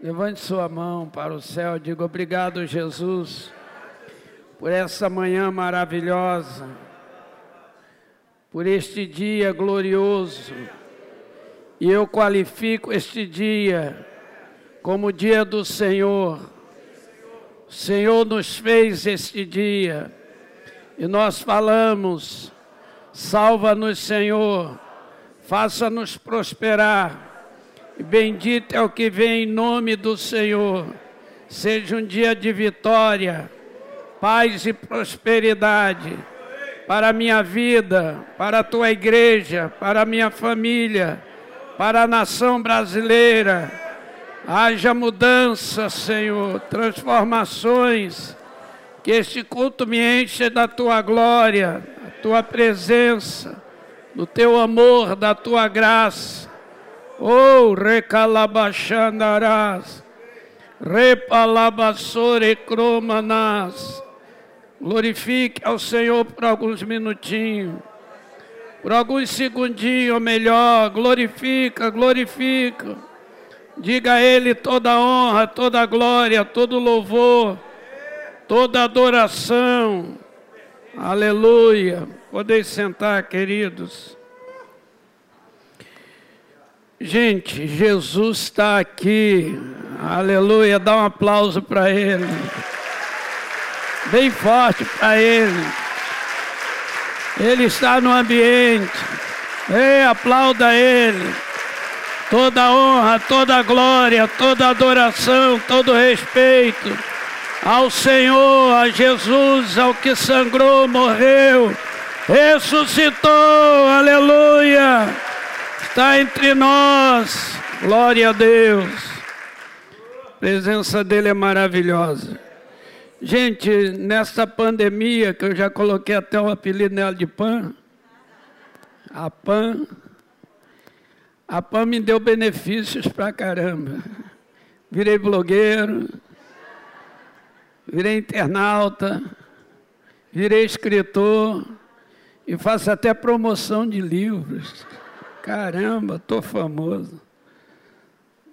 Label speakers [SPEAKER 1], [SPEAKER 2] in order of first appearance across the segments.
[SPEAKER 1] Levante sua mão para o céu, diga obrigado, Jesus, por essa manhã maravilhosa, por este dia glorioso. E eu qualifico este dia como dia do Senhor. O Senhor nos fez este dia e nós falamos: salva-nos, Senhor, faça-nos prosperar e bendito é o que vem em nome do Senhor. Seja um dia de vitória, paz e prosperidade para a minha vida, para a tua igreja, para a minha família, para a nação brasileira. Haja mudança, Senhor, transformações. Que este culto me enche da tua glória, da tua presença, do teu amor, da tua graça Oh, recalabachandarás, repalabassore cromanás. Glorifique ao Senhor por alguns minutinhos, por alguns segundinhos, melhor, glorifica, glorifica. Diga a Ele toda a honra, toda a glória, todo louvor, toda adoração. Aleluia. Podeis sentar, queridos. Gente, Jesus está aqui. Aleluia. Dá um aplauso para Ele. Bem forte para Ele. Ele está no ambiente. Ei, aplauda Ele. Toda honra, toda glória, toda adoração, todo respeito ao Senhor, a Jesus, ao que sangrou, morreu, ressuscitou. Aleluia está entre nós. Glória a Deus. A presença dele é maravilhosa. Gente, nessa pandemia, que eu já coloquei até o apelido nela de PAN, a PAN, a PAN me deu benefícios pra caramba. Virei blogueiro, virei internauta, virei escritor e faço até promoção de livros. Caramba, tô famoso.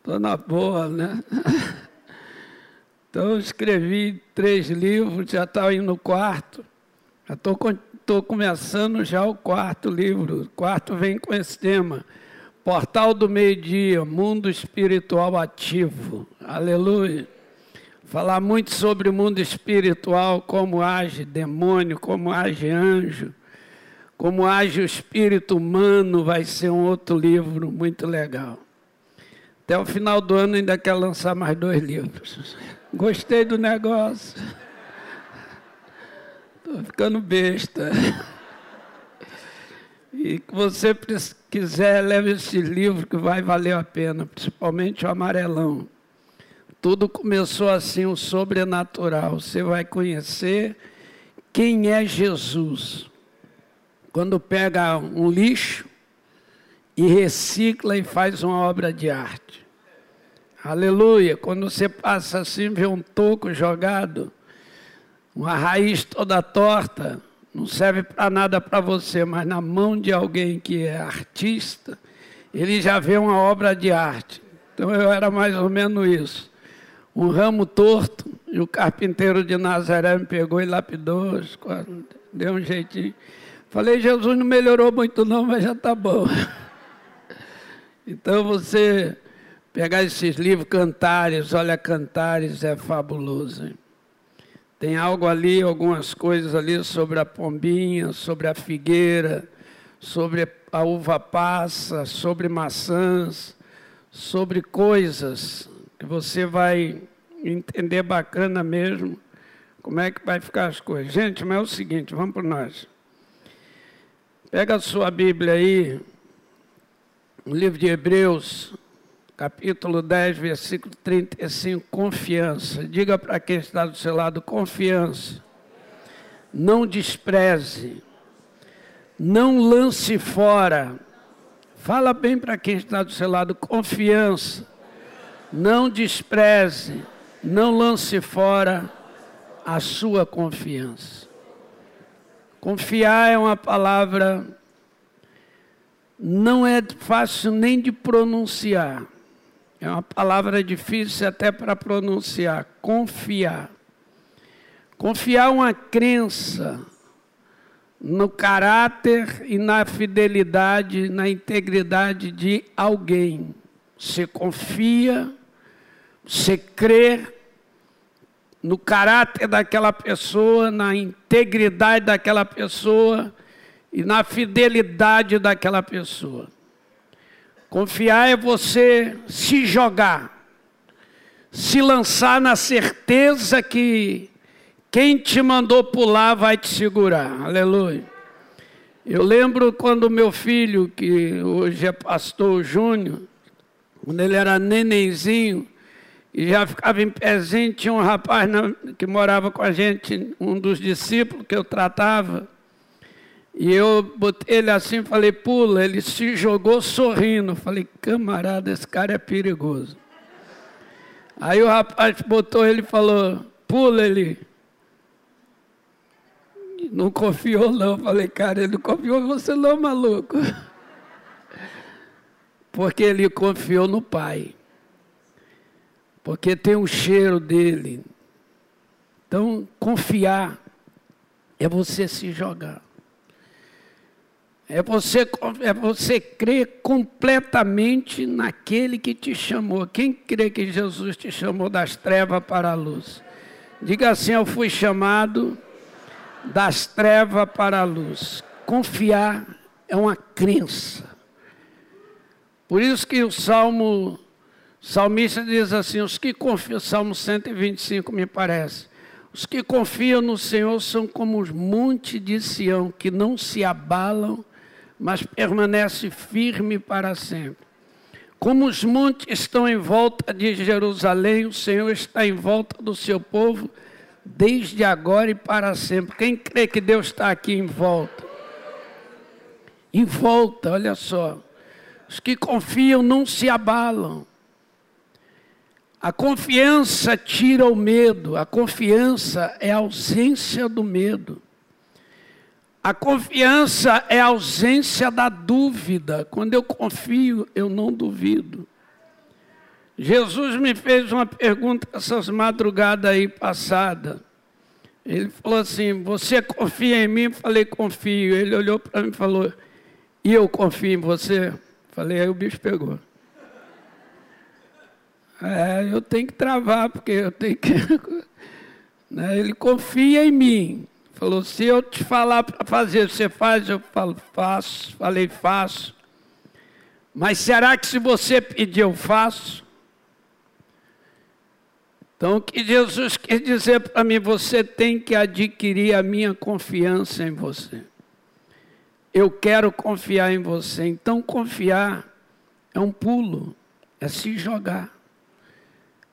[SPEAKER 1] Tô na boa, né? Então escrevi três livros, já estava indo no quarto. Já estou começando já o quarto livro. O quarto vem com esse tema. Portal do Meio-Dia, Mundo Espiritual Ativo. Aleluia. Falar muito sobre o mundo espiritual, como age demônio, como age anjo como age o espírito humano, vai ser um outro livro muito legal. Até o final do ano ainda quer lançar mais dois livros. Gostei do negócio. Estou ficando besta. E que você quiser, leve esse livro que vai valer a pena, principalmente o amarelão. Tudo começou assim, o sobrenatural. Você vai conhecer quem é Jesus quando pega um lixo e recicla e faz uma obra de arte. Aleluia! Quando você passa assim, vê um toco jogado, uma raiz toda torta, não serve para nada para você, mas na mão de alguém que é artista, ele já vê uma obra de arte. Então eu era mais ou menos isso. Um ramo torto, e o carpinteiro de Nazaré me pegou e lapidou, deu um jeitinho. Falei, Jesus não melhorou muito não, mas já está bom. Então você pegar esses livros Cantares, olha, Cantares é fabuloso. Hein? Tem algo ali, algumas coisas ali sobre a pombinha, sobre a figueira, sobre a uva passa, sobre maçãs, sobre coisas que você vai entender bacana mesmo como é que vai ficar as coisas. Gente, mas é o seguinte, vamos para nós. Pega a sua Bíblia aí, no livro de Hebreus, capítulo 10, versículo 35, confiança. Diga para quem está do seu lado, confiança. Não despreze. Não lance fora. Fala bem para quem está do seu lado, confiança. Não despreze. Não lance fora a sua confiança. Confiar é uma palavra não é fácil nem de pronunciar. É uma palavra difícil até para pronunciar. Confiar. Confiar uma crença no caráter e na fidelidade, na integridade de alguém. Você confia, você crê no caráter daquela pessoa, na integridade daquela pessoa e na fidelidade daquela pessoa. Confiar é você se jogar, se lançar na certeza que quem te mandou pular vai te segurar. Aleluia. Eu lembro quando meu filho, que hoje é pastor Júnior, quando ele era nenenzinho, e já ficava em pezinho, tinha um rapaz que morava com a gente, um dos discípulos que eu tratava, e eu botei ele assim, falei, pula, ele se jogou sorrindo, falei, camarada, esse cara é perigoso. Aí o rapaz botou ele e falou, pula ele, não confiou não. Falei, cara, ele não confiou em você não, maluco. Porque ele confiou no Pai. Porque tem o cheiro dele. Então, confiar é você se jogar. É você, é você crer completamente naquele que te chamou. Quem crê que Jesus te chamou das trevas para a luz? Diga assim: Eu fui chamado das trevas para a luz. Confiar é uma crença. Por isso que o Salmo, salmista diz assim, os que confiam, Salmo 125 me parece, os que confiam no Senhor são como os montes de Sião, que não se abalam, mas permanece firme para sempre. Como os montes estão em volta de Jerusalém, o Senhor está em volta do seu povo, desde agora e para sempre. Quem crê que Deus está aqui em volta? Em volta, olha só. Os que confiam não se abalam. A confiança tira o medo, a confiança é a ausência do medo. A confiança é a ausência da dúvida. Quando eu confio, eu não duvido. Jesus me fez uma pergunta essas madrugadas aí passada. Ele falou assim: Você confia em mim? Eu falei: Confio. Ele olhou para mim e falou: E eu confio em você? Falei: Aí o bicho pegou. É, eu tenho que travar, porque eu tenho que. Né, ele confia em mim. Falou: Se eu te falar para fazer, você faz? Eu falo: Faço. Falei: Faço. Mas será que se você pedir, eu faço? Então, o que Jesus quer dizer para mim? Você tem que adquirir a minha confiança em você. Eu quero confiar em você. Então, confiar é um pulo, é se jogar,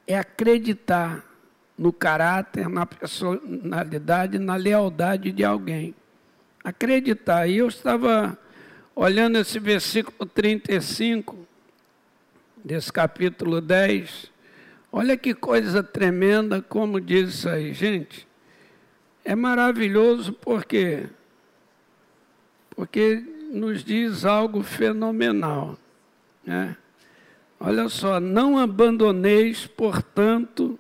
[SPEAKER 1] é acreditar no caráter, na personalidade, na lealdade de alguém. Acreditar. E eu estava olhando esse versículo 35 desse capítulo 10 Olha que coisa tremenda, como diz isso aí, gente. É maravilhoso porque porque nos diz algo fenomenal, né? Olha só, não abandoneis, portanto,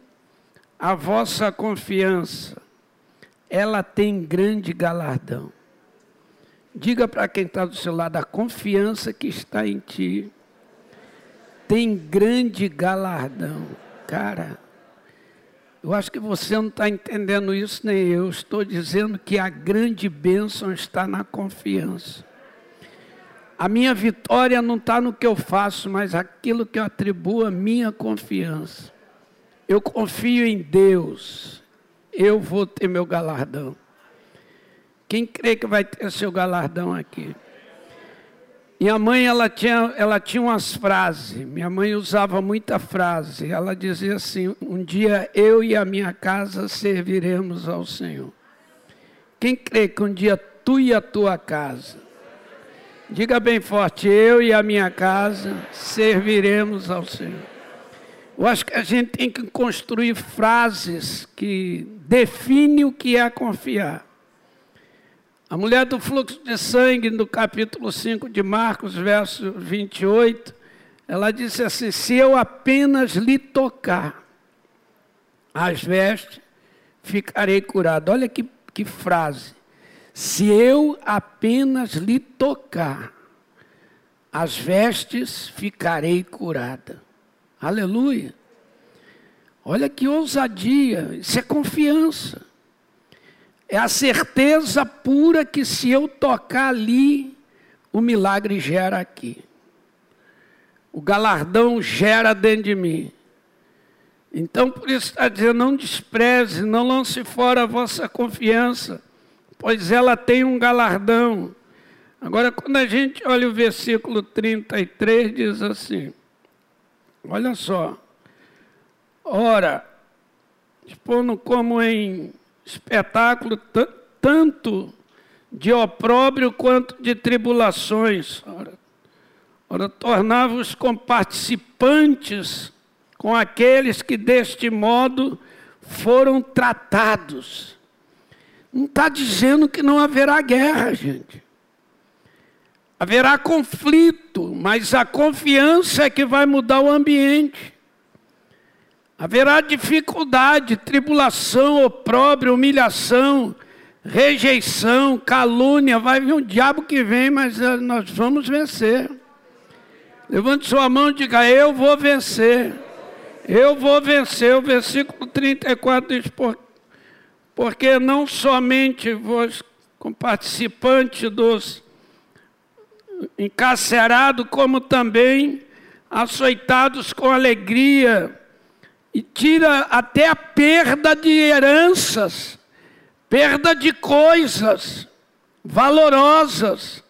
[SPEAKER 1] a vossa confiança. Ela tem grande galardão. Diga para quem está do seu lado, a confiança que está em ti tem grande galardão. Cara, eu acho que você não está entendendo isso, nem eu. Estou dizendo que a grande bênção está na confiança. A minha vitória não está no que eu faço, mas aquilo que eu atribuo a minha confiança. Eu confio em Deus, eu vou ter meu galardão. Quem crê que vai ter seu galardão aqui? Minha mãe, ela tinha, ela tinha umas frases. Minha mãe usava muita frase. Ela dizia assim: Um dia eu e a minha casa serviremos ao Senhor. Quem crê que um dia tu e a tua casa, diga bem forte: Eu e a minha casa serviremos ao Senhor. Eu acho que a gente tem que construir frases que definem o que é confiar. A mulher do fluxo de sangue, no capítulo 5 de Marcos, verso 28, Ela disse assim: se eu apenas lhe tocar as vestes, ficarei curado. Olha que, que frase. Se eu apenas lhe tocar as vestes, ficarei curada. Aleluia. Olha que ousadia, isso é confiança. É a certeza pura que se eu tocar ali, o milagre gera aqui. O galardão gera dentro de mim. Então, por isso está dizendo: não despreze, não lance fora a vossa confiança, pois ela tem um galardão. Agora, quando a gente olha o versículo 33, diz assim: olha só. Ora, expondo como em espetáculo tanto de opróbrio quanto de tribulações. Ora, ora tornava-os comparticipantes com aqueles que deste modo foram tratados. Não está dizendo que não haverá guerra, gente. Haverá conflito, mas a confiança é que vai mudar o ambiente. Haverá dificuldade, tribulação, opróbrio, humilhação, rejeição, calúnia. Vai vir um diabo que vem, mas eh, nós vamos vencer. Levante sua mão e diga: Eu vou vencer. Eu vou vencer. O versículo 34 diz: Porque não somente vos, participantes dos encarcerados, como também açoitados com alegria e tira até a perda de heranças, perda de coisas valorosas,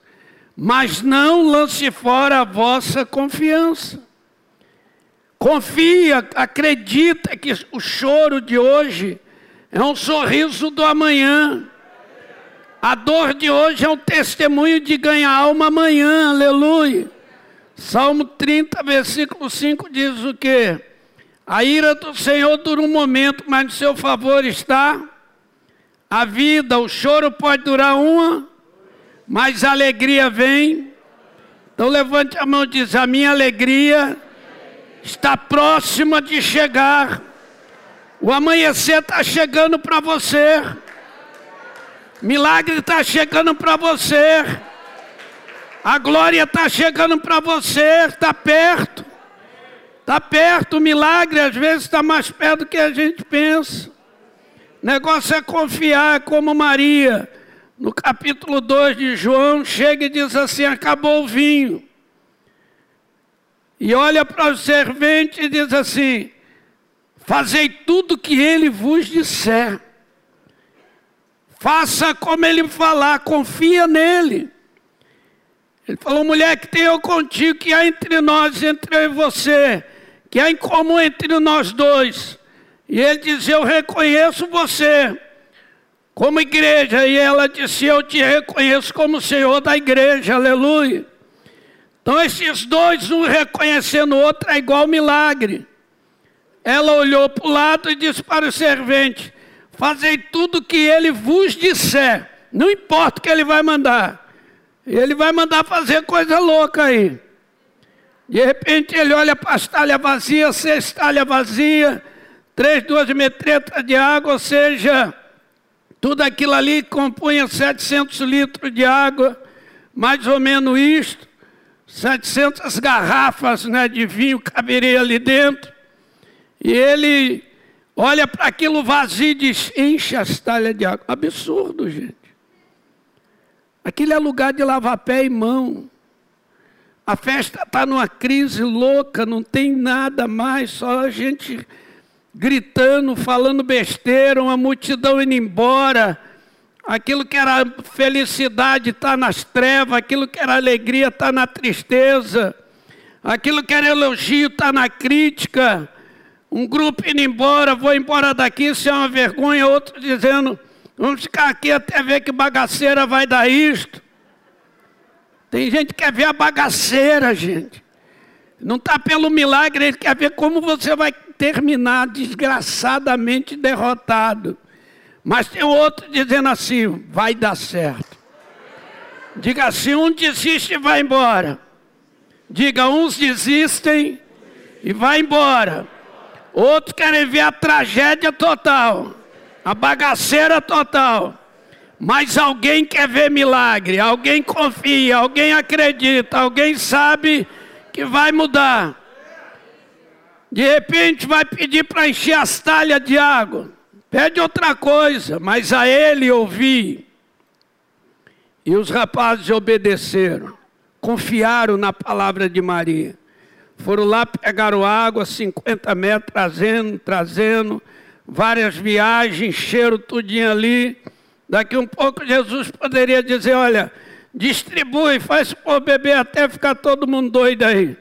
[SPEAKER 1] mas não lance fora a vossa confiança. Confia, acredita que o choro de hoje é um sorriso do amanhã. A dor de hoje é um testemunho de ganhar alma amanhã, aleluia. Salmo 30, versículo 5 diz o quê? A ira do Senhor dura um momento, mas no seu favor está a vida. O choro pode durar uma, mas a alegria vem. Então levante a mão e diz: A minha alegria está próxima de chegar. O amanhecer está chegando para você. Milagre está chegando para você. A glória está chegando para você. Está perto. Está perto, o milagre às vezes está mais perto do que a gente pensa. O negócio é confiar, como Maria, no capítulo 2 de João, chega e diz assim: acabou o vinho. E olha para o servente e diz assim: fazei tudo que ele vos disser. Faça como ele falar, confia nele. Ele falou, mulher, que tenho contigo, que há entre nós, entre eu e você, que há em comum entre nós dois. E ele dizia: Eu reconheço você como igreja. E ela disse: Eu te reconheço como Senhor da igreja. Aleluia. Então, esses dois, um reconhecendo o outro, é igual milagre. Ela olhou para o lado e disse para o servente: Fazei tudo o que ele vos disser, não importa o que ele vai mandar. Ele vai mandar fazer coisa louca aí. De repente ele olha para as talhas vazias, seis talhas vazias, três, duas metretas de água, ou seja, tudo aquilo ali compunha 700 litros de água, mais ou menos isto, 700 garrafas né, de vinho caberia ali dentro. E ele olha para aquilo vazio e diz: enche as talhas de água. Absurdo, gente. Aquilo é lugar de lavar pé e mão. A festa está numa crise louca, não tem nada mais, só a gente gritando, falando besteira, uma multidão indo embora. Aquilo que era felicidade está nas trevas, aquilo que era alegria está na tristeza, aquilo que era elogio está na crítica. Um grupo indo embora, vou embora daqui, isso é uma vergonha, outro dizendo, vamos ficar aqui até ver que bagaceira vai dar isto. Tem gente que quer ver a bagaceira, gente. Não está pelo milagre, ele quer ver como você vai terminar desgraçadamente derrotado. Mas tem outro dizendo assim: vai dar certo. Diga assim: um desiste e vai embora. Diga, uns desistem e vai embora. Outros querem ver a tragédia total, a bagaceira total. Mas alguém quer ver milagre, alguém confia, alguém acredita, alguém sabe que vai mudar. De repente vai pedir para encher as talhas de água. Pede outra coisa, mas a ele ouvir. E os rapazes obedeceram, confiaram na palavra de Maria. Foram lá, pegaram água, 50 metros, trazendo, trazendo, várias viagens, encheram tudinho ali. Daqui um pouco Jesus poderia dizer, olha, distribui, faz por beber até ficar todo mundo doido aí.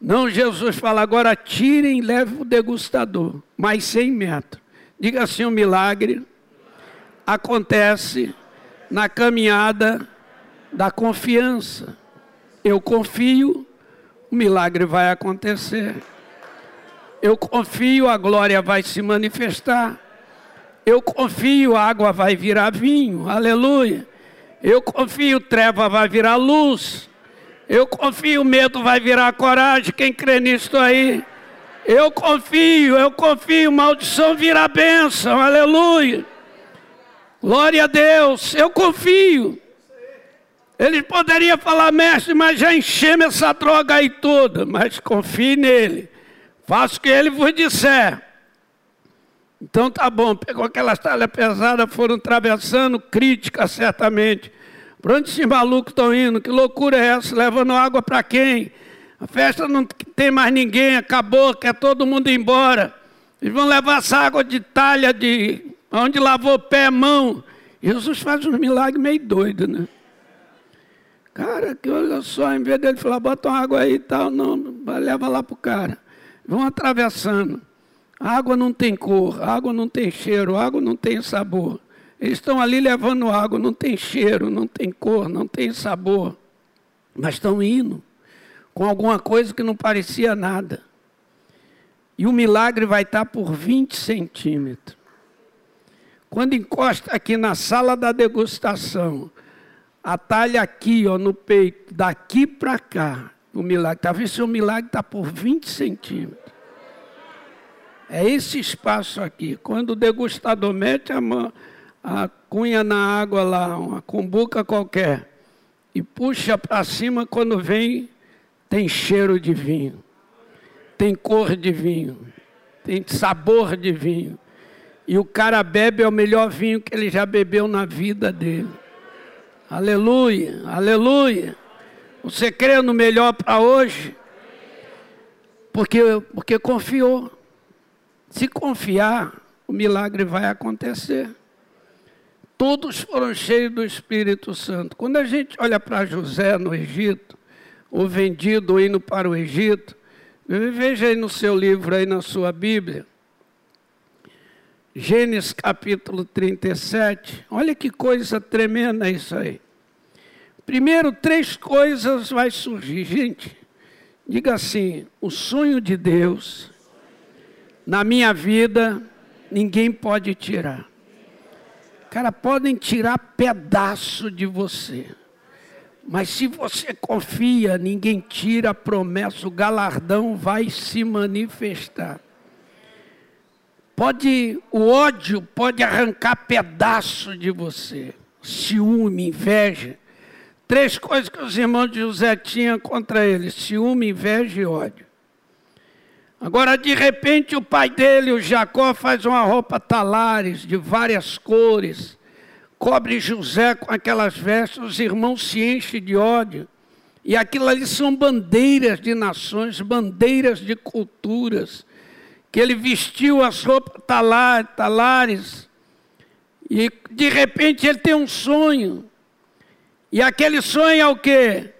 [SPEAKER 1] Não, Jesus fala, agora tirem e levem o degustador, mais 100 metros. Diga assim, o um milagre acontece na caminhada da confiança. Eu confio, o milagre vai acontecer. Eu confio, a glória vai se manifestar. Eu confio, a água vai virar vinho. Aleluia. Eu confio, treva vai virar luz. Eu confio, medo vai virar coragem. Quem crê nisso aí? Eu confio, eu confio, maldição vira bênção. Aleluia. Glória a Deus, eu confio. Ele poderia falar, mestre, mas já enchemos essa droga aí toda. Mas confie nele. Faça o que ele vos disser. Então tá bom, pegou aquelas talhas pesadas, foram atravessando, crítica certamente. Para onde esses malucos estão indo? Que loucura é essa? Levando água para quem? A festa não tem mais ninguém, acabou, quer todo mundo ir embora. Eles vão levar essa água de talha de onde lavou pé, mão. Jesus faz um milagre meio doido, né? Cara, que olha só, em vez dele falar, bota uma água aí e tal, não, leva lá para o cara. Vão atravessando. A água não tem cor, a água não tem cheiro, a água não tem sabor. Eles estão ali levando água, não tem cheiro, não tem cor, não tem sabor. Mas estão indo com alguma coisa que não parecia nada. E o milagre vai estar por 20 centímetros. Quando encosta aqui na sala da degustação, atalha aqui ó, no peito, daqui para cá, o milagre. Talvez seu milagre está por 20 centímetros. É esse espaço aqui. Quando o degustador mete a, mão, a cunha na água lá, uma cumbuca qualquer, e puxa para cima, quando vem, tem cheiro de vinho, tem cor de vinho, tem sabor de vinho. E o cara bebe é o melhor vinho que ele já bebeu na vida dele. Aleluia, aleluia. Você crê no melhor para hoje? Porque, porque confiou. Se confiar, o milagre vai acontecer. Todos foram cheios do Espírito Santo. Quando a gente olha para José no Egito, o vendido indo para o Egito, veja aí no seu livro, aí na sua Bíblia, Gênesis capítulo 37. Olha que coisa tremenda isso aí. Primeiro, três coisas vai surgir. Gente, diga assim: o sonho de Deus na minha vida, ninguém pode tirar. Cara, podem tirar pedaço de você. Mas se você confia, ninguém tira a promessa, o galardão vai se manifestar. Pode, o ódio pode arrancar pedaço de você. Ciúme, inveja. Três coisas que os irmãos de José tinham contra ele: ciúme, inveja e ódio. Agora, de repente, o pai dele, o Jacó, faz uma roupa talares de várias cores, cobre José com aquelas vestes, os irmãos se enchem de ódio. E aquilo ali são bandeiras de nações, bandeiras de culturas que ele vestiu as roupas talar, talares, e de repente ele tem um sonho. E aquele sonho é o quê?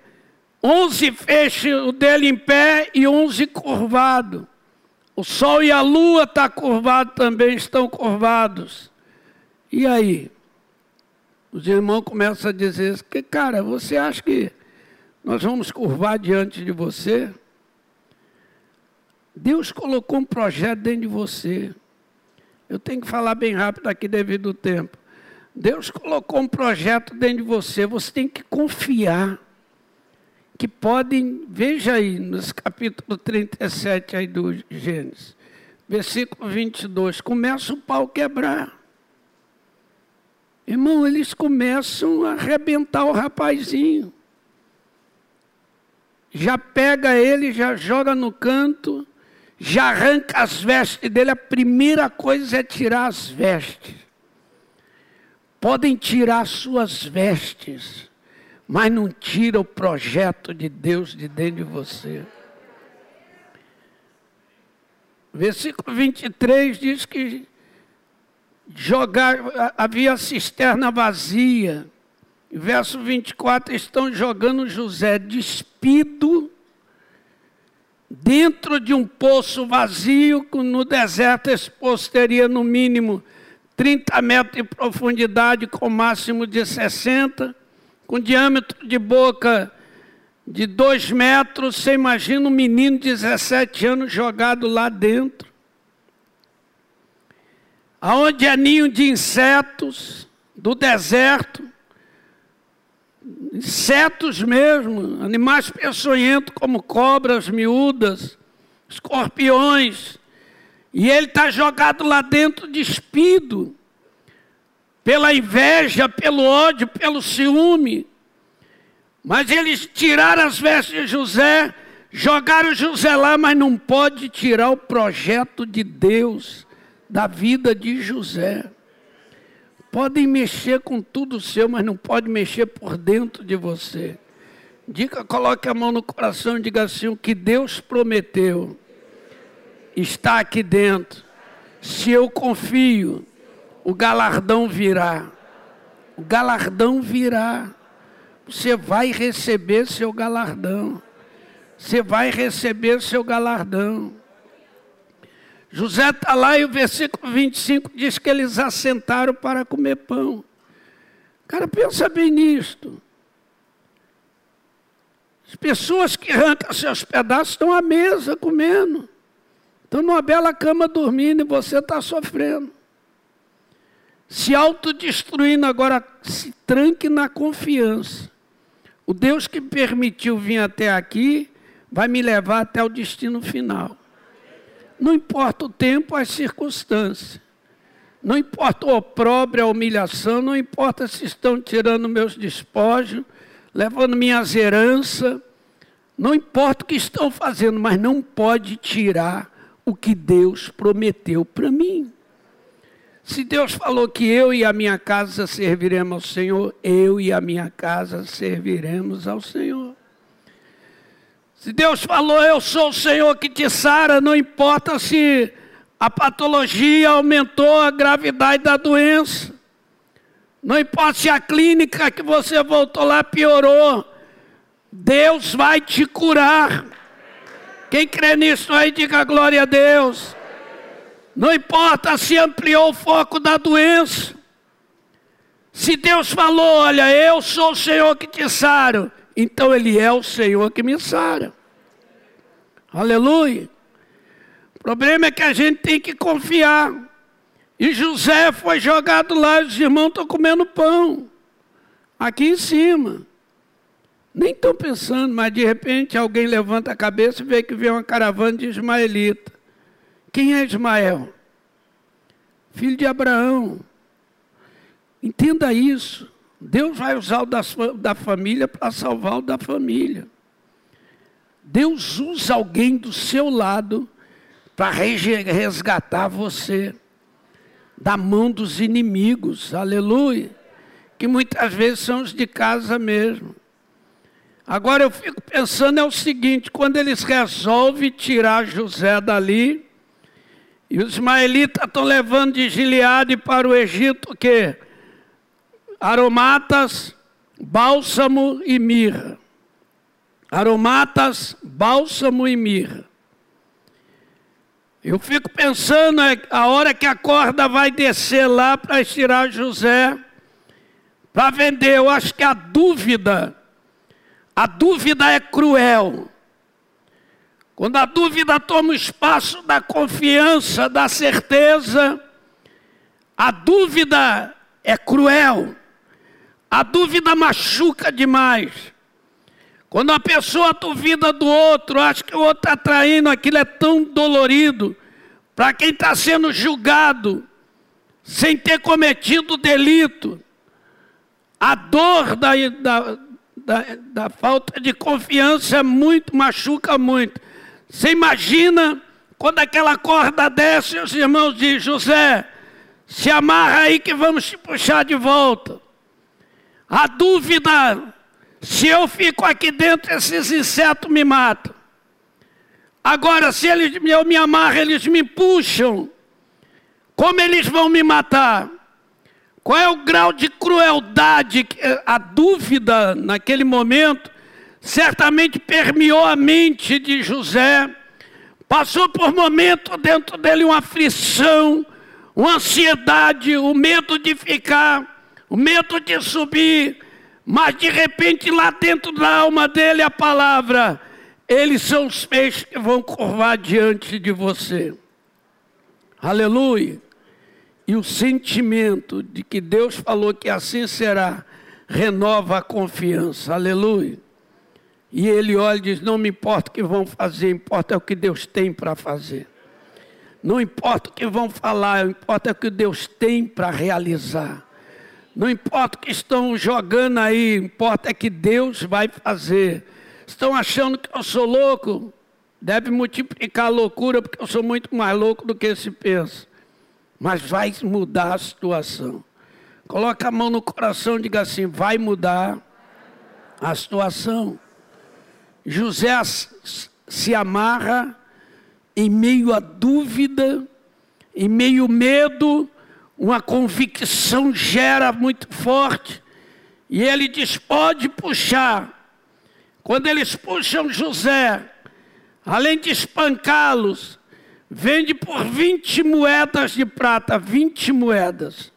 [SPEAKER 1] Onze feixes dele em pé e onze curvado. O sol e a lua tá curvados também, estão curvados. E aí? Os irmãos começam a dizer que, cara, você acha que nós vamos curvar diante de você? Deus colocou um projeto dentro de você. Eu tenho que falar bem rápido aqui devido ao tempo. Deus colocou um projeto dentro de você, você tem que confiar que podem, veja aí, nos capítulo 37 aí do Gênesis, versículo 22, começa o pau quebrar. Irmão, eles começam a arrebentar o rapazinho. Já pega ele, já joga no canto, já arranca as vestes dele. A primeira coisa é tirar as vestes. Podem tirar suas vestes, mas não tira o projeto de Deus de dentro de você. Versículo 23 diz que jogar, havia cisterna vazia. Verso 24, estão jogando José despido dentro de um poço vazio, no deserto esse poço teria no mínimo 30 metros de profundidade, com máximo de 60, com diâmetro de boca de 2 metros. Você imagina um menino de 17 anos jogado lá dentro aonde é ninho de insetos do deserto, insetos mesmo, animais peçonhentos como cobras miúdas, escorpiões, e ele está jogado lá dentro despido, pela inveja, pelo ódio, pelo ciúme. Mas eles tiraram as vestes de José, jogaram José lá, mas não pode tirar o projeto de Deus da vida de José. Podem mexer com tudo seu, mas não pode mexer por dentro de você. Diga, coloque a mão no coração e diga assim: o que Deus prometeu está aqui dentro. Se eu confio, o galardão virá. O galardão virá. Você vai receber seu galardão. Você vai receber seu galardão. José está lá e o versículo 25 diz que eles assentaram para comer pão. Cara, pensa bem nisto. As pessoas que arrancam seus pedaços estão à mesa comendo. Estão numa bela cama dormindo e você está sofrendo. Se autodestruindo, agora se tranque na confiança. O Deus que permitiu vir até aqui vai me levar até o destino final. Não importa o tempo, as circunstâncias. Não importa o opróbrio, a humilhação, não importa se estão tirando meus despojos, levando minhas heranças, não importa o que estão fazendo, mas não pode tirar o que Deus prometeu para mim. Se Deus falou que eu e a minha casa serviremos ao Senhor, eu e a minha casa serviremos ao Senhor. Se Deus falou, eu sou o Senhor que te sara, não importa se a patologia aumentou a gravidade da doença. Não importa se a clínica que você voltou lá piorou. Deus vai te curar. Quem crê nisso aí, diga glória a Deus. Não importa se ampliou o foco da doença. Se Deus falou, olha, eu sou o Senhor que te saro, então Ele é o Senhor que me sara. Aleluia. O problema é que a gente tem que confiar. E José foi jogado lá, os irmãos estão comendo pão. Aqui em cima. Nem estão pensando, mas de repente alguém levanta a cabeça e vê que vem uma caravana de ismaelita. Quem é Ismael? Filho de Abraão. Entenda isso. Deus vai usar o da, da família para salvar o da família. Deus usa alguém do seu lado para resgatar você da mão dos inimigos, aleluia, que muitas vezes são os de casa mesmo. Agora eu fico pensando é o seguinte, quando eles resolvem tirar José dali, e os ismaelitas estão levando de Gileade para o Egito o quê? Aromatas, bálsamo e mirra aromatas, bálsamo e mirra. Eu fico pensando é, a hora que a corda vai descer lá para tirar José para vender. Eu acho que a dúvida, a dúvida é cruel. Quando a dúvida toma o espaço da confiança, da certeza, a dúvida é cruel. A dúvida machuca demais. Quando a pessoa duvida do outro, acha que o outro está traindo, aquilo é tão dolorido. Para quem está sendo julgado, sem ter cometido delito, a dor da, da, da, da falta de confiança muito, machuca muito. Você imagina quando aquela corda desce, os irmãos dizem, José, se amarra aí que vamos te puxar de volta. A dúvida, se eu fico aqui dentro, esses insetos me matam. Agora, se eles, eu me amarro, eles me puxam. Como eles vão me matar? Qual é o grau de crueldade? A dúvida naquele momento certamente permeou a mente de José. Passou por momento dentro dele uma aflição, uma ansiedade, o medo de ficar, o medo de subir. Mas de repente lá dentro da alma dele a palavra: eles são os peixes que vão curvar diante de você. Aleluia e o sentimento de que Deus falou que assim será, renova a confiança. Aleluia. E ele olha e diz: Não me importa o que vão fazer, importa é o que Deus tem para fazer. Não importa o que vão falar, importa é o que Deus tem para realizar. Não importa o que estão jogando aí, importa é que Deus vai fazer. Estão achando que eu sou louco? Deve multiplicar a loucura, porque eu sou muito mais louco do que se pensa mas vai mudar a situação. Coloca a mão no coração e diga assim: vai mudar a situação. José se amarra em meio à dúvida, em meio medo, uma convicção gera muito forte. E ele diz: pode puxar. Quando eles puxam José, além de espancá-los, Vende por 20 moedas de prata, 20 moedas.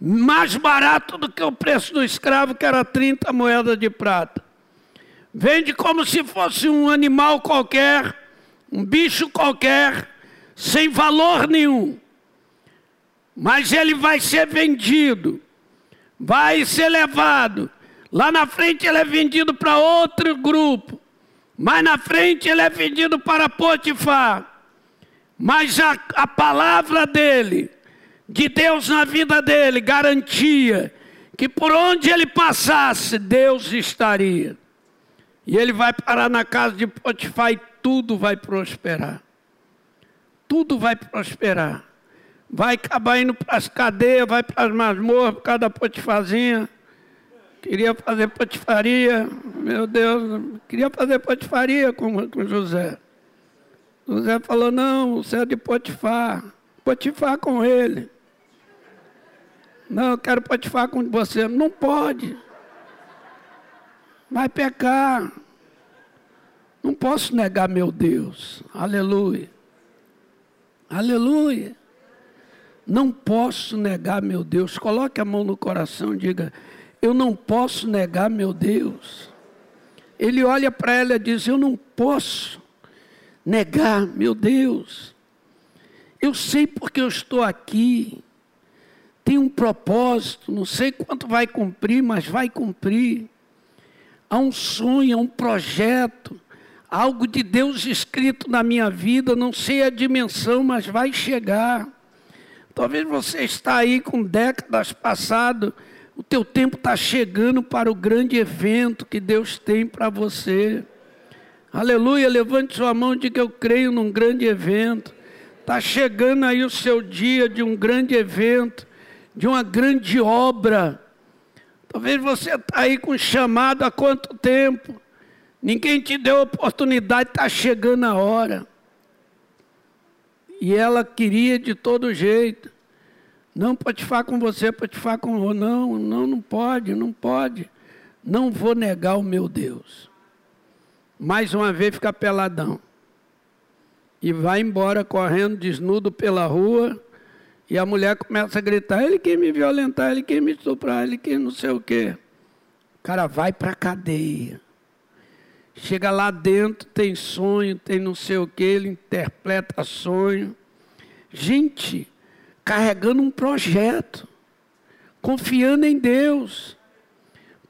[SPEAKER 1] Mais barato do que o preço do escravo, que era 30 moedas de prata. Vende como se fosse um animal qualquer, um bicho qualquer, sem valor nenhum. Mas ele vai ser vendido, vai ser levado. Lá na frente ele é vendido para outro grupo. Mais na frente ele é vendido para Potifar. Mas a, a palavra dele, de Deus na vida dele, garantia que por onde ele passasse, Deus estaria. E ele vai parar na casa de Potifar e tudo vai prosperar. Tudo vai prosperar. Vai acabar indo para as cadeias, vai para as masmorras por causa da Potifazinha. Queria fazer potifaria, meu Deus, queria fazer potifaria com, com José. José falou: Não, você é de Potifar. Potifar com ele. Não, eu quero Potifar com você. Não pode. Vai pecar. Não posso negar meu Deus. Aleluia. Aleluia. Não posso negar meu Deus. Coloque a mão no coração e diga: Eu não posso negar meu Deus. Ele olha para ela e diz: Eu não posso negar, meu Deus, eu sei porque eu estou aqui, tem um propósito, não sei quanto vai cumprir, mas vai cumprir. Há um sonho, há um projeto, algo de Deus escrito na minha vida, não sei a dimensão, mas vai chegar. Talvez você está aí com décadas passado, o teu tempo está chegando para o grande evento que Deus tem para você. Aleluia, levante sua mão e diga: Eu creio num grande evento. Está chegando aí o seu dia de um grande evento, de uma grande obra. Talvez você está aí com chamado há quanto tempo? Ninguém te deu oportunidade, está chegando a hora. E ela queria de todo jeito. Não pode falar com você, pode falar com não, não, não pode, não pode. Não vou negar o meu Deus mais uma vez fica peladão. E vai embora correndo desnudo pela rua. E a mulher começa a gritar: ele quer me violentar, ele quer me estuprar, ele quer não sei o quê. O cara vai para a cadeia. Chega lá dentro, tem sonho, tem não sei o quê, ele interpreta sonho. Gente, carregando um projeto, confiando em Deus.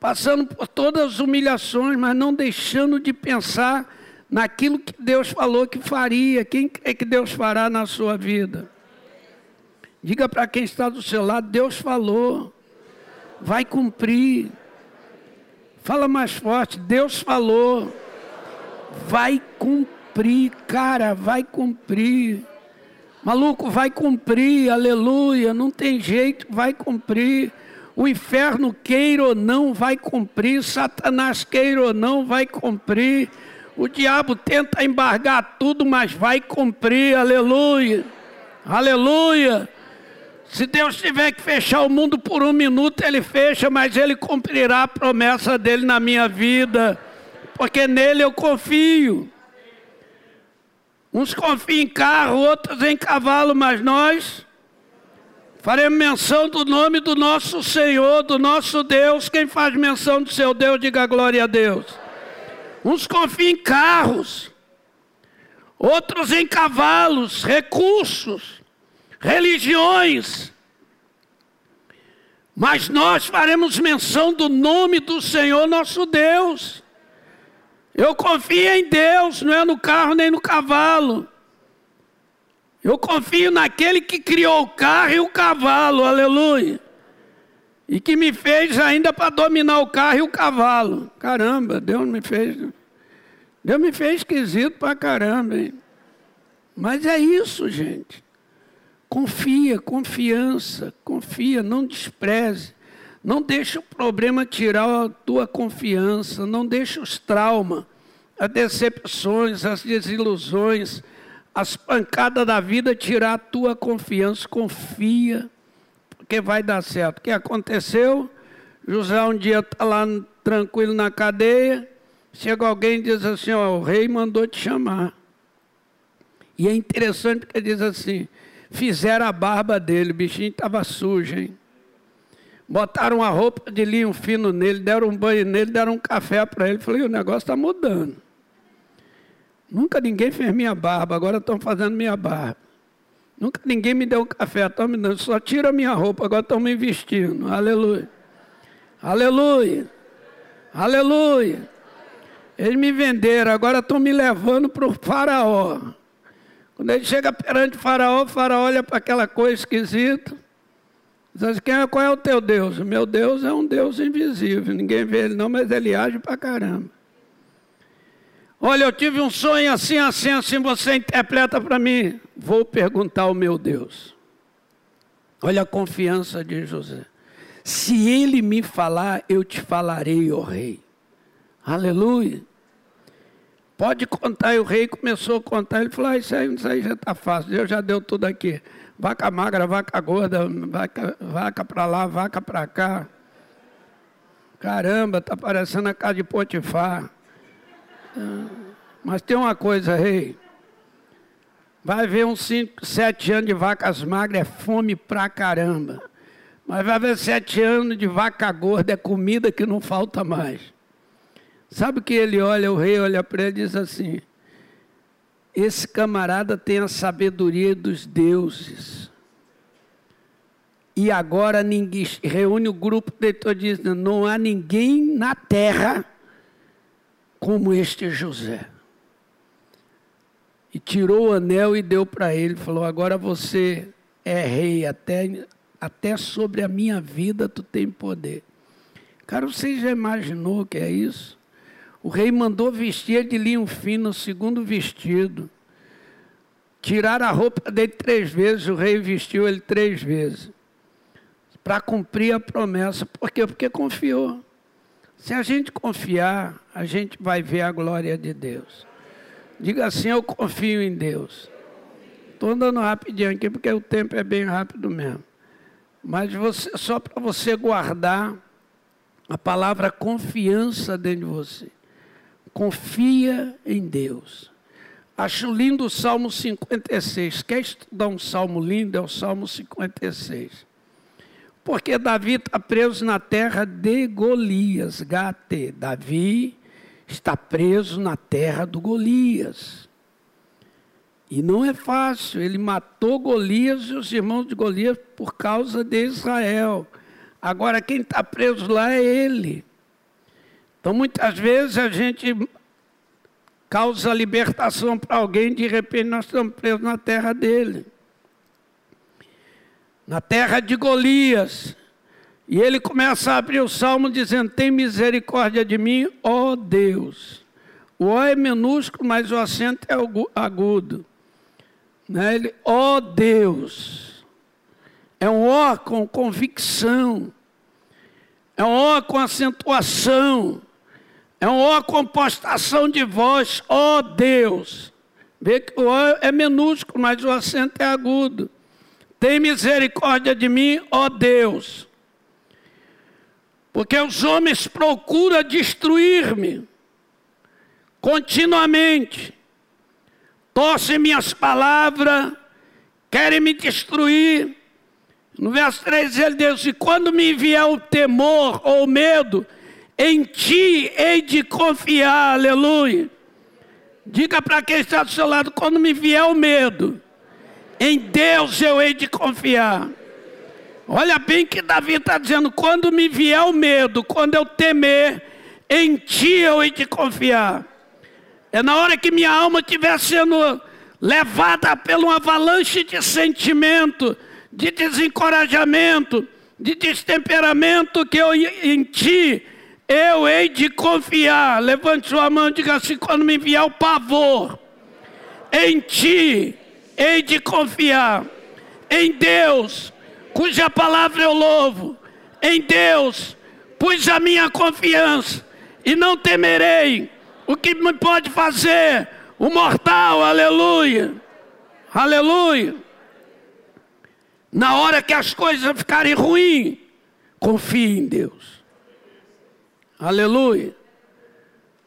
[SPEAKER 1] Passando por todas as humilhações, mas não deixando de pensar naquilo que Deus falou que faria. Quem é que Deus fará na sua vida? Diga para quem está do seu lado: Deus falou, vai cumprir. Fala mais forte: Deus falou, vai cumprir, cara, vai cumprir. Maluco, vai cumprir, aleluia, não tem jeito, vai cumprir. O inferno queira ou não vai cumprir, Satanás queira ou não vai cumprir. O diabo tenta embargar tudo, mas vai cumprir, aleluia, aleluia. Se Deus tiver que fechar o mundo por um minuto, Ele fecha, mas Ele cumprirá a promessa dele na minha vida, porque nele eu confio. Uns confiam em carro, outros em cavalo, mas nós Faremos menção do nome do nosso Senhor, do nosso Deus. Quem faz menção do seu Deus, diga glória a Deus. Uns confiam em carros, outros em cavalos, recursos, religiões. Mas nós faremos menção do nome do Senhor nosso Deus. Eu confio em Deus, não é no carro nem no cavalo. Eu confio naquele que criou o carro e o cavalo, aleluia. E que me fez ainda para dominar o carro e o cavalo. Caramba, Deus me fez. Deus me fez esquisito para caramba, hein? Mas é isso, gente. Confia, confiança, confia, não despreze. Não deixe o problema tirar a tua confiança, não deixe os traumas, as decepções, as desilusões, as pancadas da vida tirar a tua confiança. Confia, porque vai dar certo. O que aconteceu? José um dia está lá tranquilo na cadeia, chega alguém e diz assim, ó, o rei mandou te chamar. E é interessante porque diz assim, fizeram a barba dele, o bichinho estava sujo, hein? Botaram uma roupa de linho fino nele, deram um banho nele, deram um café para ele. Falei, o negócio está mudando. Nunca ninguém fez minha barba, agora estão fazendo minha barba. Nunca ninguém me deu um café, estão me dando, só tira minha roupa, agora estão me vestindo. Aleluia. Aleluia. Aleluia. Eles me venderam, agora estão me levando para o faraó. Quando ele chega perante o faraó, o faraó olha para aquela coisa esquisita. Diz assim, qual é o teu Deus? O meu Deus é um Deus invisível. Ninguém vê ele não, mas ele age para caramba. Olha, eu tive um sonho assim, assim, assim, você interpreta para mim. Vou perguntar ao meu Deus. Olha a confiança de José. Se ele me falar, eu te falarei, ó rei. Aleluia. Pode contar. E o rei começou a contar. Ele falou: ah, isso, aí, isso aí já está fácil. Deus já deu tudo aqui. Vaca magra, vaca gorda, vaca, vaca para lá, vaca para cá. Caramba, está parecendo a casa de Potifar. Mas tem uma coisa, rei. Vai ver uns 5, 7 anos de vacas magras, é fome pra caramba. Mas vai ver sete anos de vaca gorda, é comida que não falta mais. Sabe o que ele olha, o rei olha para ele e diz assim: Esse camarada tem a sabedoria dos deuses. E agora ninguém reúne o grupo de e diz: Não há ninguém na terra como este José. E tirou o anel e deu para ele, falou: Agora você é rei, até, até sobre a minha vida tu tem poder. Cara, você já imaginou o que é isso? O rei mandou vestir de linho fino o segundo vestido. Tirar a roupa dele três vezes, o rei vestiu ele três vezes. Para cumprir a promessa. Por quê? Porque confiou. Se a gente confiar, a gente vai ver a glória de Deus. Diga assim: Eu confio em Deus. Estou andando rapidinho aqui porque o tempo é bem rápido mesmo. Mas você, só para você guardar a palavra confiança dentro de você. Confia em Deus. Acho lindo o Salmo 56. Quer estudar um salmo lindo? É o Salmo 56. Porque Davi está preso na terra de Golias, Gate. Davi está preso na terra do Golias. E não é fácil, ele matou Golias e os irmãos de Golias por causa de Israel. Agora quem está preso lá é ele. Então, muitas vezes a gente causa libertação para alguém, de repente nós estamos presos na terra dele. Na terra de Golias. E ele começa a abrir o salmo dizendo: Tem misericórdia de mim, ó Deus. O ó é minúsculo, mas o acento é agudo. Né? Ele, ó Deus. É um ó com convicção. É um ó com acentuação. É um ó com postação de voz, ó Deus. Vê que o ó é minúsculo, mas o acento é agudo. Tem misericórdia de mim, ó Deus. Porque os homens procuram destruir-me continuamente. Torcem minhas palavras, querem me destruir. No verso 3 ele diz: E quando me vier o temor ou o medo, em ti hei de confiar, aleluia. Diga para quem está do seu lado: quando me vier o medo, em Deus eu hei de confiar. Olha bem que Davi está dizendo: quando me vier o medo, quando eu temer, em ti eu hei de confiar. É na hora que minha alma estiver sendo levada por uma avalanche de sentimento, de desencorajamento, de destemperamento, que eu em ti eu hei de confiar. Levante sua mão e diga assim: quando me vier o pavor, em ti hei de confiar. Em Deus, cuja palavra eu louvo, em Deus pus a minha confiança e não temerei o que me pode fazer o mortal, aleluia, aleluia. Na hora que as coisas ficarem ruins, confie em Deus, aleluia.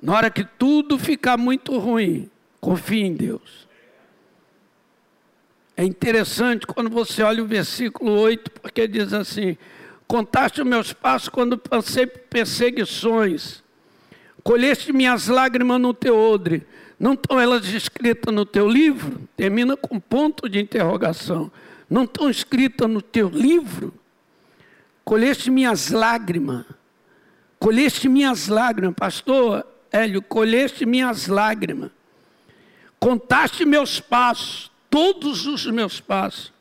[SPEAKER 1] Na hora que tudo ficar muito ruim, confie em Deus. É interessante quando você olha o versículo 8, porque diz assim: Contaste os meus passos quando passei perseguições colheste minhas lágrimas no teu odre. Não estão elas escritas no teu livro? Termina com ponto de interrogação. Não estão escritas no teu livro? Colheste minhas lágrimas. Colheste minhas lágrimas, pastor Hélio, colheste minhas lágrimas. Contaste meus passos, todos os meus passos.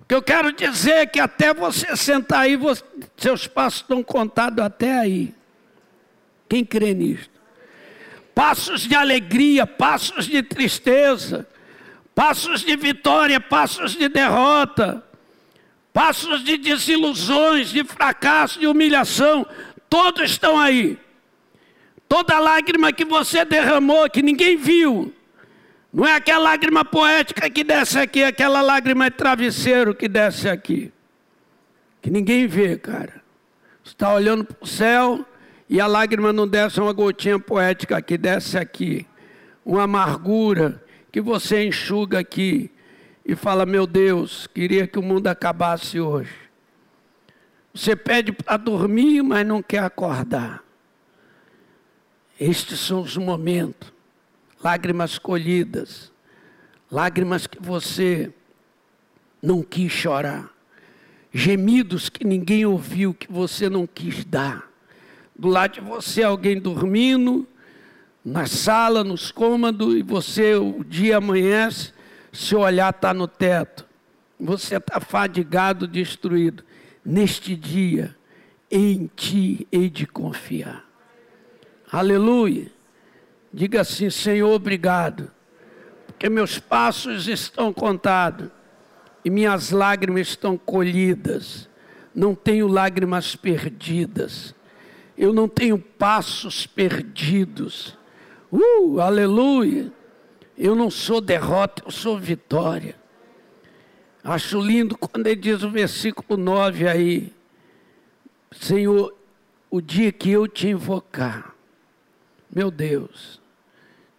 [SPEAKER 1] O que eu quero dizer é que até você sentar aí, você, seus passos estão contados até aí. Quem crê nisto? Passos de alegria, passos de tristeza, passos de vitória, passos de derrota, passos de desilusões, de fracasso, de humilhação, todos estão aí. Toda lágrima que você derramou, que ninguém viu, não é aquela lágrima poética que desce aqui, é aquela lágrima de travesseiro que desce aqui. Que ninguém vê, cara. Está olhando para o céu, e a lágrima não desce uma gotinha poética que desce aqui, uma amargura que você enxuga aqui e fala: Meu Deus, queria que o mundo acabasse hoje. Você pede para dormir, mas não quer acordar. Estes são os momentos, lágrimas colhidas, lágrimas que você não quis chorar, gemidos que ninguém ouviu, que você não quis dar do lado de você alguém dormindo, na sala, nos cômodos, e você, o dia amanhece, seu olhar está no teto. Você está fadigado, destruído. Neste dia, em ti hei de confiar. Aleluia. Diga assim, Senhor, obrigado, porque meus passos estão contados e minhas lágrimas estão colhidas. Não tenho lágrimas perdidas eu não tenho passos perdidos. Uh, aleluia! Eu não sou derrota, eu sou vitória. Acho lindo quando ele diz o versículo 9 aí: Senhor, o dia que eu te invocar, meu Deus,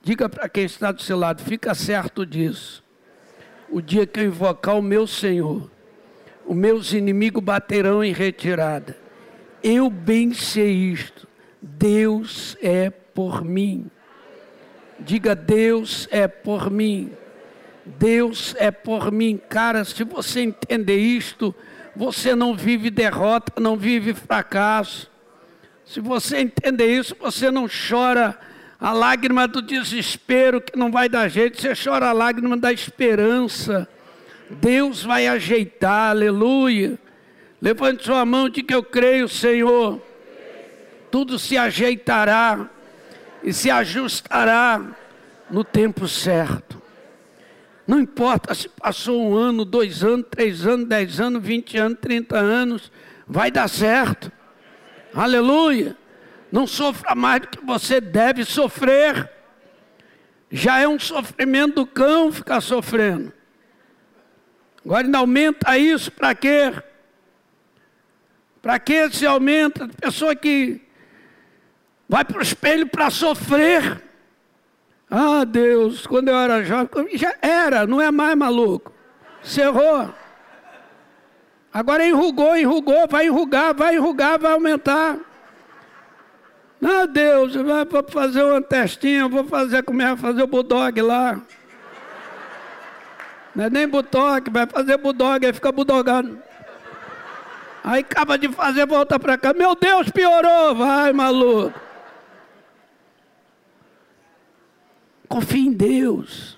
[SPEAKER 1] diga para quem está do seu lado, fica certo disso. O dia que eu invocar o meu Senhor, os meus inimigos baterão em retirada eu bem sei isto. Deus é por mim. Diga, Deus é por mim. Deus é por mim. Cara, se você entender isto, você não vive derrota, não vive fracasso. Se você entender isso, você não chora a lágrima do desespero que não vai dar jeito, você chora a lágrima da esperança. Deus vai ajeitar, aleluia. Levante sua mão de que eu creio, Senhor. Tudo se ajeitará e se ajustará no tempo certo. Não importa se passou um ano, dois anos, três anos, dez anos, vinte anos, trinta anos, vai dar certo. Aleluia. Não sofra mais do que você deve sofrer. Já é um sofrimento do cão ficar sofrendo. Agora ainda aumenta isso para quê? Para que se aumenta? Pessoa que vai para o espelho para sofrer. Ah, Deus, quando eu era jovem, já era, não é mais maluco. Cerrou. Agora enrugou, enrugou, vai enrugar, vai enrugar, vai aumentar. Ah, Deus, vai fazer uma testinha, vou fazer como é, fazer o bulldog lá. Não é nem bulldog, vai fazer bulldog, aí fica bulldogando. Aí acaba de fazer, volta para cá. Meu Deus, piorou, vai, maluco. Confie em Deus.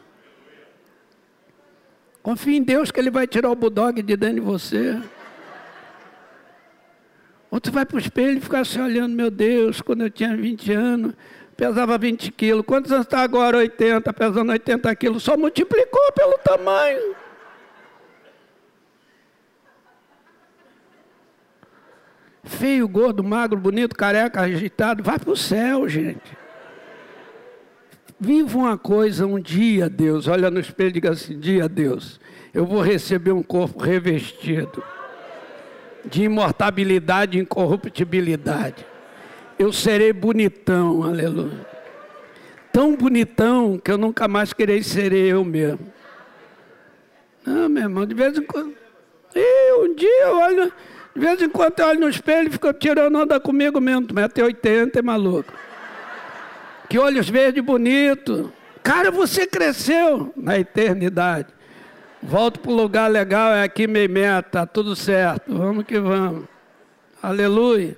[SPEAKER 1] Confie em Deus que Ele vai tirar o bulldog de dentro de você. Outro vai para o espelho e fica se olhando, meu Deus, quando eu tinha 20 anos, pesava 20 quilos. Quantos anos está agora? 80, pesando 80 quilos. Só multiplicou pelo tamanho. Feio, gordo, magro, bonito, careca, agitado. Vai para o céu, gente. Viva uma coisa um dia, Deus. Olha no espelho e diga assim: dia, Deus, eu vou receber um corpo revestido de imortabilidade e incorruptibilidade. Eu serei bonitão, aleluia. Tão bonitão que eu nunca mais querei ser eu mesmo. Não, meu irmão, de vez em quando. E um dia eu olho, de vez em quando eu olho no espelho e fico tirando onda comigo mesmo. 1,80m é maluco. Que olhos verdes bonitos. Cara, você cresceu na eternidade. Volto para o lugar legal, é aqui meio meta, tá tudo certo. Vamos que vamos. Aleluia.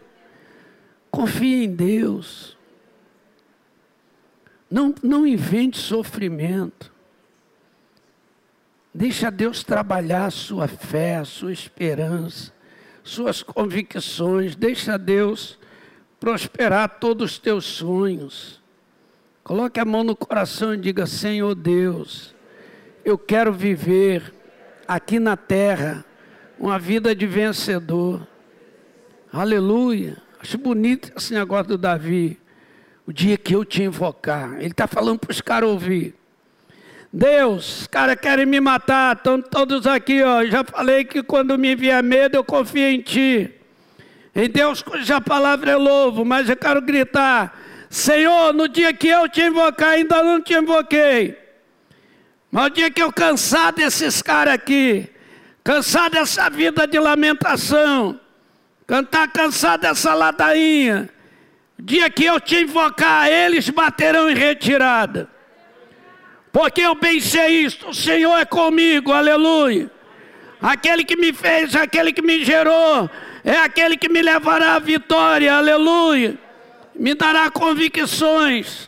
[SPEAKER 1] Confie em Deus. Não, não invente sofrimento. Deixa Deus trabalhar a sua fé, a sua esperança, suas convicções. Deixa Deus prosperar todos os teus sonhos. Coloque a mão no coração e diga: Senhor Deus, eu quero viver aqui na terra uma vida de vencedor. Aleluia. Acho bonito esse negócio do Davi. O dia que eu te invocar. Ele está falando para os caras ouvir. Deus, os caras querem me matar, estão todos aqui, ó. Já falei que quando me vier medo, eu confio em ti. Em Deus, cuja palavra é louvo, mas eu quero gritar: Senhor, no dia que eu te invocar, ainda não te invoquei. Mas o dia que eu cansar desses caras aqui, cansar dessa vida de lamentação, cantar cansar dessa ladainha, o dia que eu te invocar, eles baterão em retirada. Porque eu pensei isso, o Senhor é comigo, aleluia. Aquele que me fez, aquele que me gerou, é aquele que me levará à vitória, aleluia me dará convicções.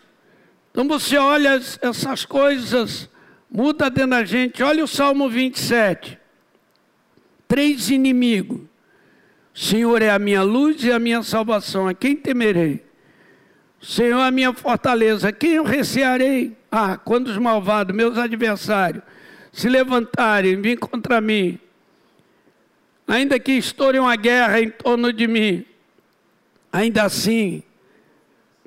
[SPEAKER 1] Então você olha essas coisas, muda dentro da gente. Olha o Salmo 27. Três inimigos. O Senhor é a minha luz e a minha salvação. A quem temerei? O Senhor é a minha fortaleza. A quem eu recearei? Ah, quando os malvados, meus adversários, se levantarem vir contra mim, ainda que estoure uma guerra em torno de mim, ainda assim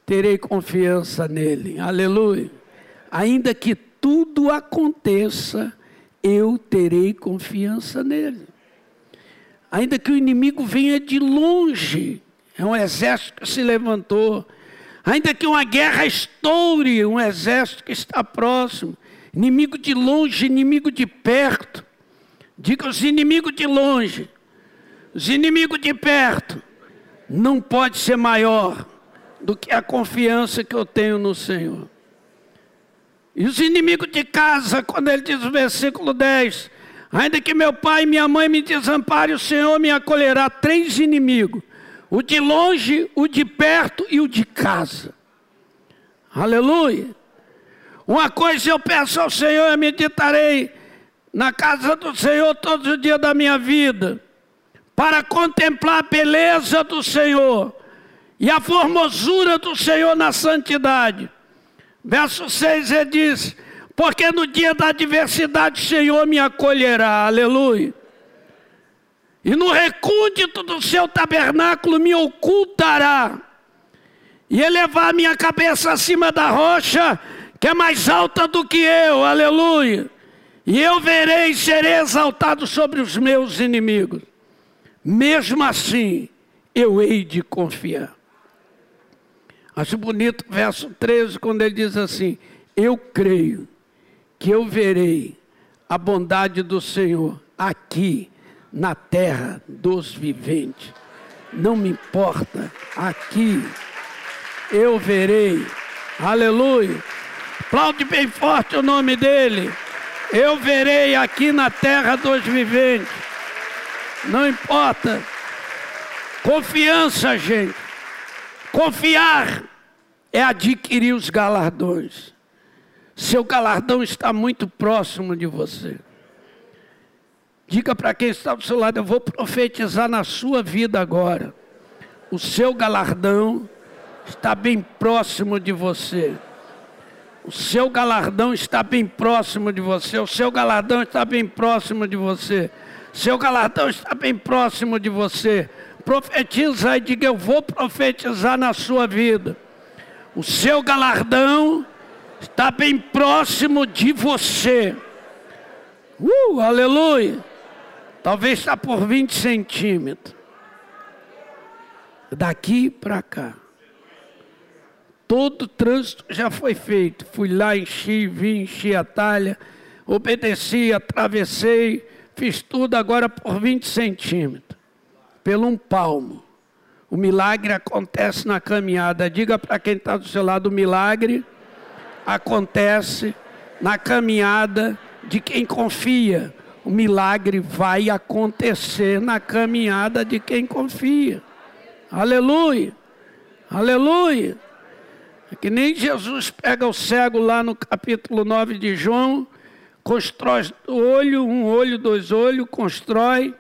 [SPEAKER 1] terei confiança nele. Aleluia. Ainda que tudo aconteça, eu terei confiança nele. Ainda que o inimigo venha de longe, é um exército que se levantou. Ainda que uma guerra estoure, um exército que está próximo. Inimigo de longe, inimigo de perto. Diga os inimigos de longe, os inimigos de perto. Não pode ser maior do que a confiança que eu tenho no Senhor. E os inimigos de casa, quando ele diz no versículo 10, ainda que meu pai e minha mãe me desamparem, o Senhor me acolherá. Três inimigos. o de longe, o de perto e o de casa. Aleluia. Uma coisa eu peço ao Senhor, eu meditarei na casa do Senhor todos os dias da minha vida, para contemplar a beleza do Senhor e a formosura do Senhor na santidade. Verso 6 ele diz: Porque no dia da adversidade o Senhor me acolherá, aleluia. E no recôndito do seu tabernáculo me ocultará, e elevar minha cabeça acima da rocha, que é mais alta do que eu, aleluia. E eu verei e serei exaltado sobre os meus inimigos. Mesmo assim, eu hei de confiar. Acho bonito o verso 13, quando ele diz assim: Eu creio que eu verei a bondade do Senhor aqui na terra dos viventes. Não me importa, aqui eu verei. Aleluia. Aplaude bem forte o nome dele. Eu verei aqui na terra dos viventes. Não importa. Confiança, gente. Confiar é adquirir os galardões. Seu galardão está muito próximo de você. Diga para quem está do seu lado, eu vou profetizar na sua vida agora. O seu galardão está bem próximo de você. O seu galardão está bem próximo de você. O seu galardão está bem próximo de você. Seu galardão está bem próximo de você. Profetiza e diga: Eu vou profetizar na sua vida. O seu galardão está bem próximo de você. Uh, aleluia. Talvez está por 20 centímetros. Daqui para cá. Todo o trânsito já foi feito. Fui lá, enchi, vim, enchi a talha, obedeci, atravessei, fiz tudo agora por 20 centímetros, pelo um palmo. O milagre acontece na caminhada. Diga para quem está do seu lado: o milagre acontece na caminhada de quem confia. O milagre vai acontecer na caminhada de quem confia. Aleluia! Aleluia! É que nem Jesus pega o cego lá no capítulo 9 de João, constrói olho, um olho, dois olhos, constrói,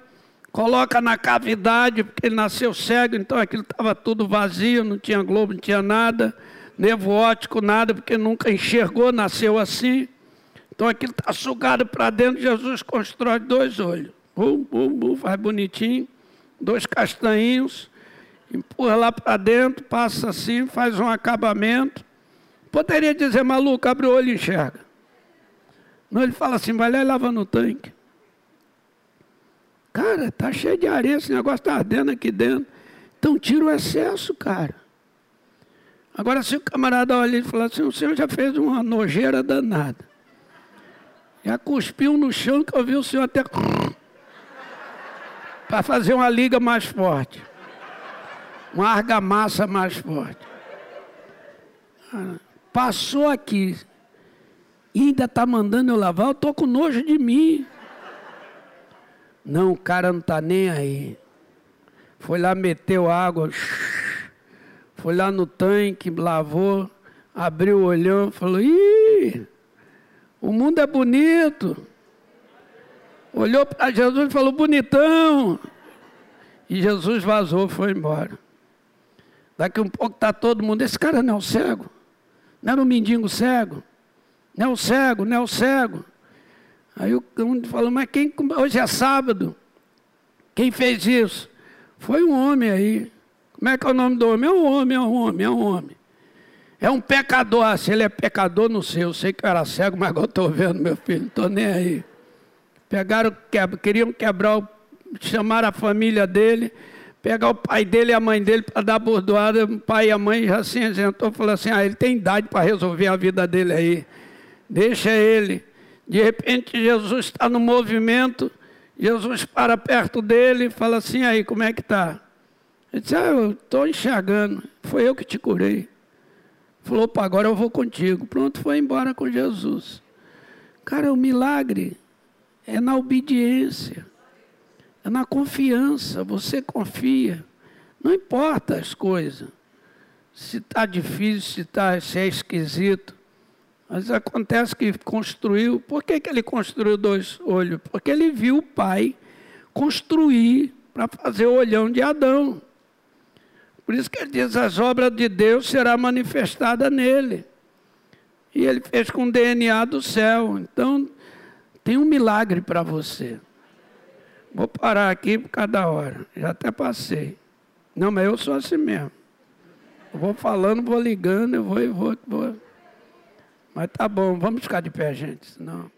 [SPEAKER 1] coloca na cavidade, porque ele nasceu cego, então aquilo estava tudo vazio, não tinha globo, não tinha nada, nervo óptico, nada, porque nunca enxergou, nasceu assim. Então aquilo está sugado para dentro, Jesus constrói dois olhos. Bum, bum, bum, faz bonitinho, dois castanhinhos, empurra lá para dentro, passa assim, faz um acabamento. Poderia dizer, maluco, abre o olho e enxerga. Não, ele fala assim, vai lá e lava no tanque. Cara, tá cheio de areia, esse negócio está ardendo aqui dentro. Então tira o excesso, cara. Agora, se o camarada olha e fala assim, o senhor já fez uma nojeira danada. Já cuspiu no chão que eu vi o senhor até. para fazer uma liga mais forte uma argamassa mais forte. Passou aqui e ainda está mandando eu lavar, eu estou com nojo de mim. Não, o cara não está nem aí. Foi lá, meteu água, foi lá no tanque, lavou, abriu o olhão, falou: Ih, o mundo é bonito. Olhou para Jesus e falou: Bonitão. E Jesus vazou, foi embora. Daqui um pouco está todo mundo. Esse cara não é o cego. Não era um mendigo cego. Não é o cego, não é o cego. Aí o um falou, mas quem, hoje é sábado. Quem fez isso? Foi um homem aí. Como é que é o nome do homem? É um homem, é um homem, é um homem. É um pecador. Ah, se ele é pecador, não sei. Eu sei que eu era cego, mas agora estou vendo meu filho. Não estou nem aí. Pegaram, queriam quebrar, o, chamaram a família dele pegar o pai dele e a mãe dele para dar bordoada, o pai e a mãe já se isentou, falou assim, ah, ele tem idade para resolver a vida dele aí, deixa ele. De repente Jesus está no movimento, Jesus para perto dele e fala assim, aí, como é que está? Ele disse, ah, eu estou enxergando, foi eu que te curei. Falou, para agora eu vou contigo. Pronto, foi embora com Jesus. Cara, o milagre é na obediência. É na confiança, você confia. Não importa as coisas. Se está difícil, se, tá, se é esquisito. Mas acontece que construiu. Por que, que ele construiu dois olhos? Porque ele viu o pai construir para fazer o olhão de Adão. Por isso que ele diz: as obras de Deus será manifestada nele. E ele fez com o DNA do céu. Então, tem um milagre para você. Vou parar aqui por cada hora. Já até passei. Não, mas eu sou assim mesmo. Eu vou falando, vou ligando, eu vou, eu vou, vou. Mas tá bom, vamos ficar de pé, gente. Senão...